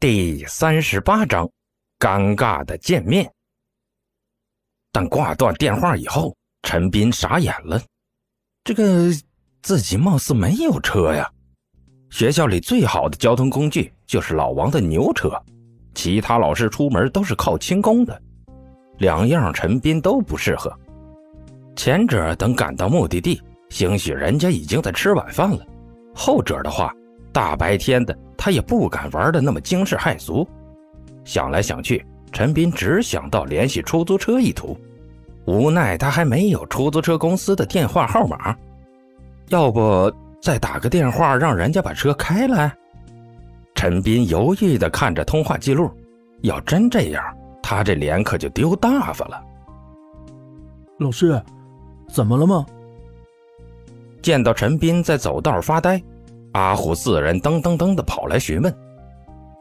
第三十八章，尴尬的见面。但挂断电话以后，陈斌傻眼了。这个自己貌似没有车呀。学校里最好的交通工具就是老王的牛车，其他老师出门都是靠轻功的，两样陈斌都不适合。前者等赶到目的地，兴许人家已经在吃晚饭了；后者的话，大白天的他也不敢玩的那么惊世骇俗。想来想去，陈斌只想到联系出租车一途，无奈他还没有出租车公司的电话号码，要不再打个电话让人家把车开来？陈斌犹豫地看着通话记录，要真这样，他这脸可就丢大发了。老师。怎么了吗？见到陈斌在走道发呆，阿虎自然噔噔噔的跑来询问。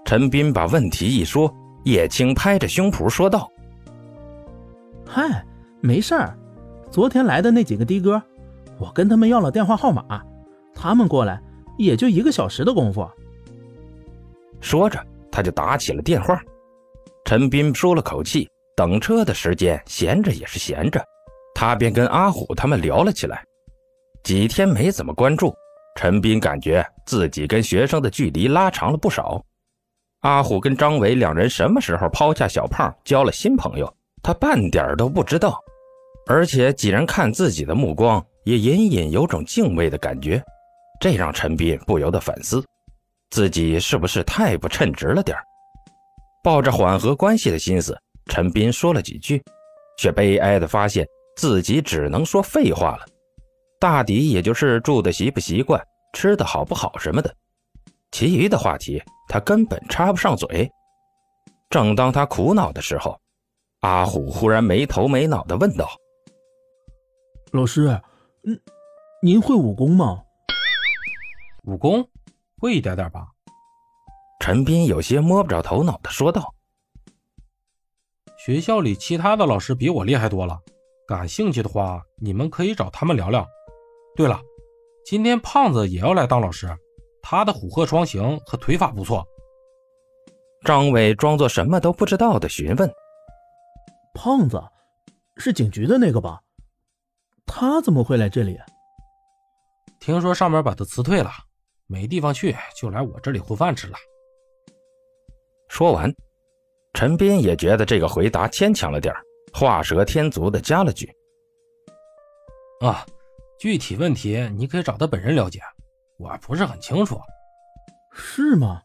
陈斌把问题一说，叶青拍着胸脯说道：“嗨，没事儿，昨天来的那几个的哥，我跟他们要了电话号码，他们过来也就一个小时的功夫。”说着，他就打起了电话。陈斌舒了口气，等车的时间，闲着也是闲着。他便跟阿虎他们聊了起来。几天没怎么关注，陈斌感觉自己跟学生的距离拉长了不少。阿虎跟张伟两人什么时候抛下小胖交了新朋友，他半点都不知道。而且几人看自己的目光也隐隐有种敬畏的感觉，这让陈斌不由得反思，自己是不是太不称职了点抱着缓和关系的心思，陈斌说了几句，却悲哀地发现。自己只能说废话了，大抵也就是住的习不习惯、吃的好不好什么的，其余的话题他根本插不上嘴。正当他苦恼的时候，阿虎忽然没头没脑的问道：“老师，嗯，您会武功吗？”“武功，会一点点吧。”陈斌有些摸不着头脑的说道：“学校里其他的老师比我厉害多了。”感兴趣的话，你们可以找他们聊聊。对了，今天胖子也要来当老师，他的虎鹤双形和腿法不错。张伟装作什么都不知道的询问：“胖子，是警局的那个吧？他怎么会来这里？听说上面把他辞退了，没地方去，就来我这里混饭吃了。”说完，陈斌也觉得这个回答牵强了点儿。画蛇添足的加了句：“啊，具体问题你可以找他本人了解，我不是很清楚。”是吗？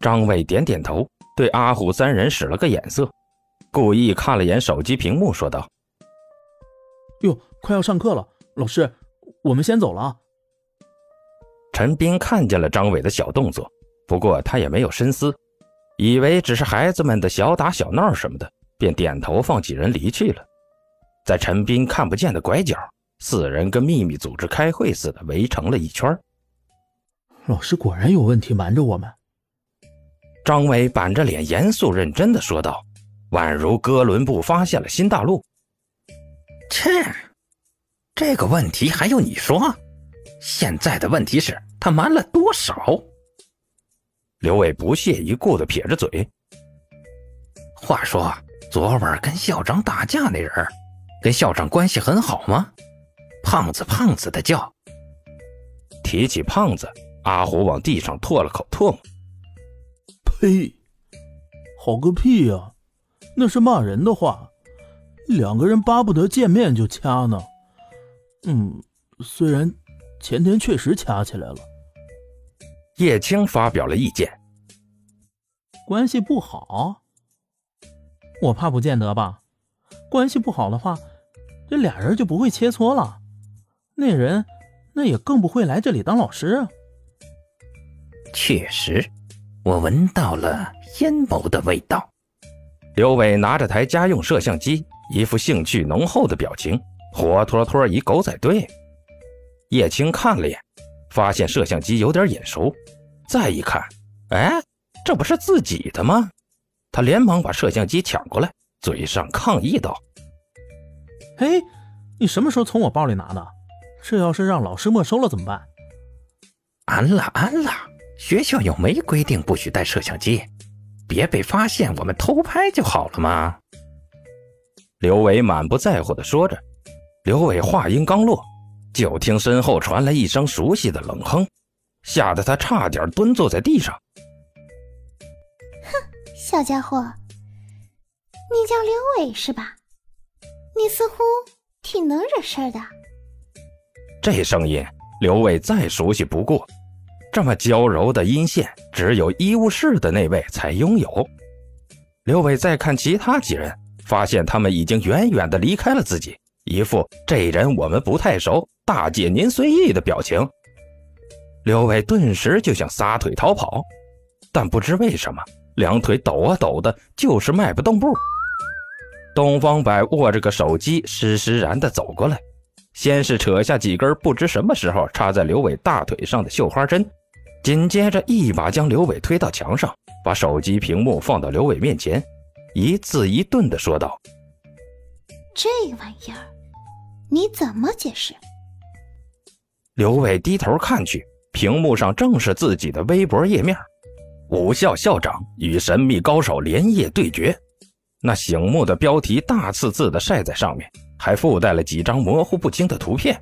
张伟点点头，对阿虎三人使了个眼色，故意看了眼手机屏幕，说道：“哟，快要上课了，老师，我们先走了。”陈斌看见了张伟的小动作，不过他也没有深思，以为只是孩子们的小打小闹什么的。便点头放几人离去了，在陈斌看不见的拐角，四人跟秘密组织开会似的围成了一圈。老师果然有问题，瞒着我们。张伟板着脸，严肃认真的说道，宛如哥伦布发现了新大陆。切，这个问题还用你说？现在的问题是，他瞒了多少？刘伟不屑一顾的撇着嘴。话说。昨晚跟校长打架那人，跟校长关系很好吗？胖子胖子的叫。提起胖子，阿虎往地上唾了口唾沫。呸！好个屁呀！那是骂人的话。两个人巴不得见面就掐呢。嗯，虽然前天确实掐起来了。叶青发表了意见。关系不好。我怕不见得吧，关系不好的话，这俩人就不会切磋了。那人那也更不会来这里当老师啊。确实，我闻到了阴谋的味道。刘伟拿着台家用摄像机，一副兴趣浓厚的表情，活脱脱一狗仔队。叶青看了眼，发现摄像机有点眼熟，再一看，哎，这不是自己的吗？他连忙把摄像机抢过来，嘴上抗议道：“嘿，你什么时候从我包里拿的？这要是让老师没收了怎么办？”“安了，安了，学校又没规定不许带摄像机，别被发现我们偷拍就好了嘛。刘伟满不在乎的说着。刘伟话音刚落，就听身后传来一声熟悉的冷哼，吓得他差点蹲坐在地上。哼，小家伙，你叫刘伟是吧？你似乎挺能惹事的。这声音，刘伟再熟悉不过。这么娇柔的音线，只有医务室的那位才拥有。刘伟再看其他几人，发现他们已经远远的离开了自己。一副这人我们不太熟，大姐您随意的表情。刘伟顿时就想撒腿逃跑，但不知为什么，两腿抖啊抖的，就是迈不动步。东方白握着个手机，施施然的走过来，先是扯下几根不知什么时候插在刘伟大腿上的绣花针，紧接着一把将刘伟推到墙上，把手机屏幕放到刘伟面前，一字一顿的说道：“这玩意儿。”你怎么解释？刘伟低头看去，屏幕上正是自己的微博页面。武校校长与神秘高手连夜对决，那醒目的标题大刺字的晒在上面，还附带了几张模糊不清的图片，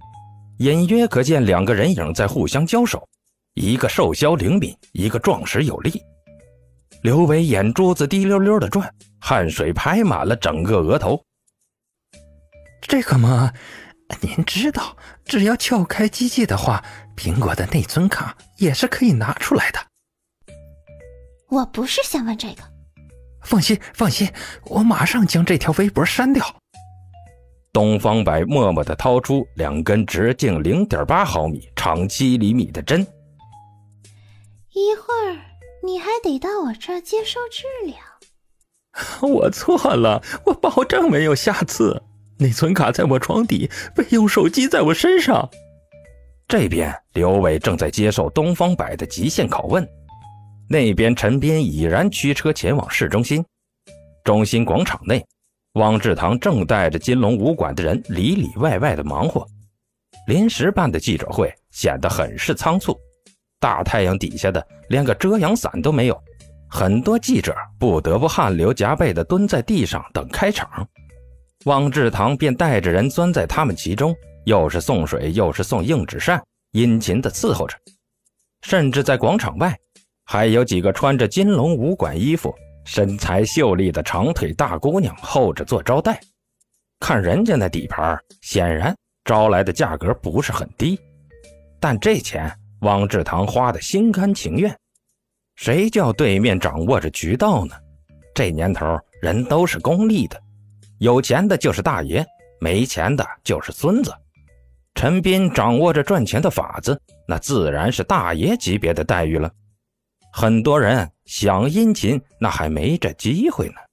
隐约可见两个人影在互相交手，一个瘦削灵敏，一个壮实有力。刘伟眼珠子滴溜溜的转，汗水拍满了整个额头。这个嘛，您知道，只要撬开机器的话，苹果的内存卡也是可以拿出来的。我不是想问这个。放心，放心，我马上将这条微博删掉。东方白默默的掏出两根直径零点八毫米、长七厘米的针。一会儿你还得到我这儿接受治疗。我错了，我保证没有下次。内存卡在我床底，备用手机在我身上。这边刘伟正在接受东方白的极限拷问，那边陈斌已然驱车前往市中心。中心广场内，汪志堂正带着金龙武馆的人里里外外的忙活。临时办的记者会显得很是仓促，大太阳底下的连个遮阳伞都没有，很多记者不得不汗流浃背地蹲在地上等开场。汪志堂便带着人钻在他们其中，又是送水，又是送硬纸扇，殷勤地伺候着。甚至在广场外，还有几个穿着金龙武馆衣服、身材秀丽的长腿大姑娘候着做招待。看人家那底盘，显然招来的价格不是很低，但这钱汪志堂花的心甘情愿。谁叫对面掌握着渠道呢？这年头，人都是功利的。有钱的就是大爷，没钱的就是孙子。陈斌掌握着赚钱的法子，那自然是大爷级别的待遇了。很多人想殷勤，那还没这机会呢。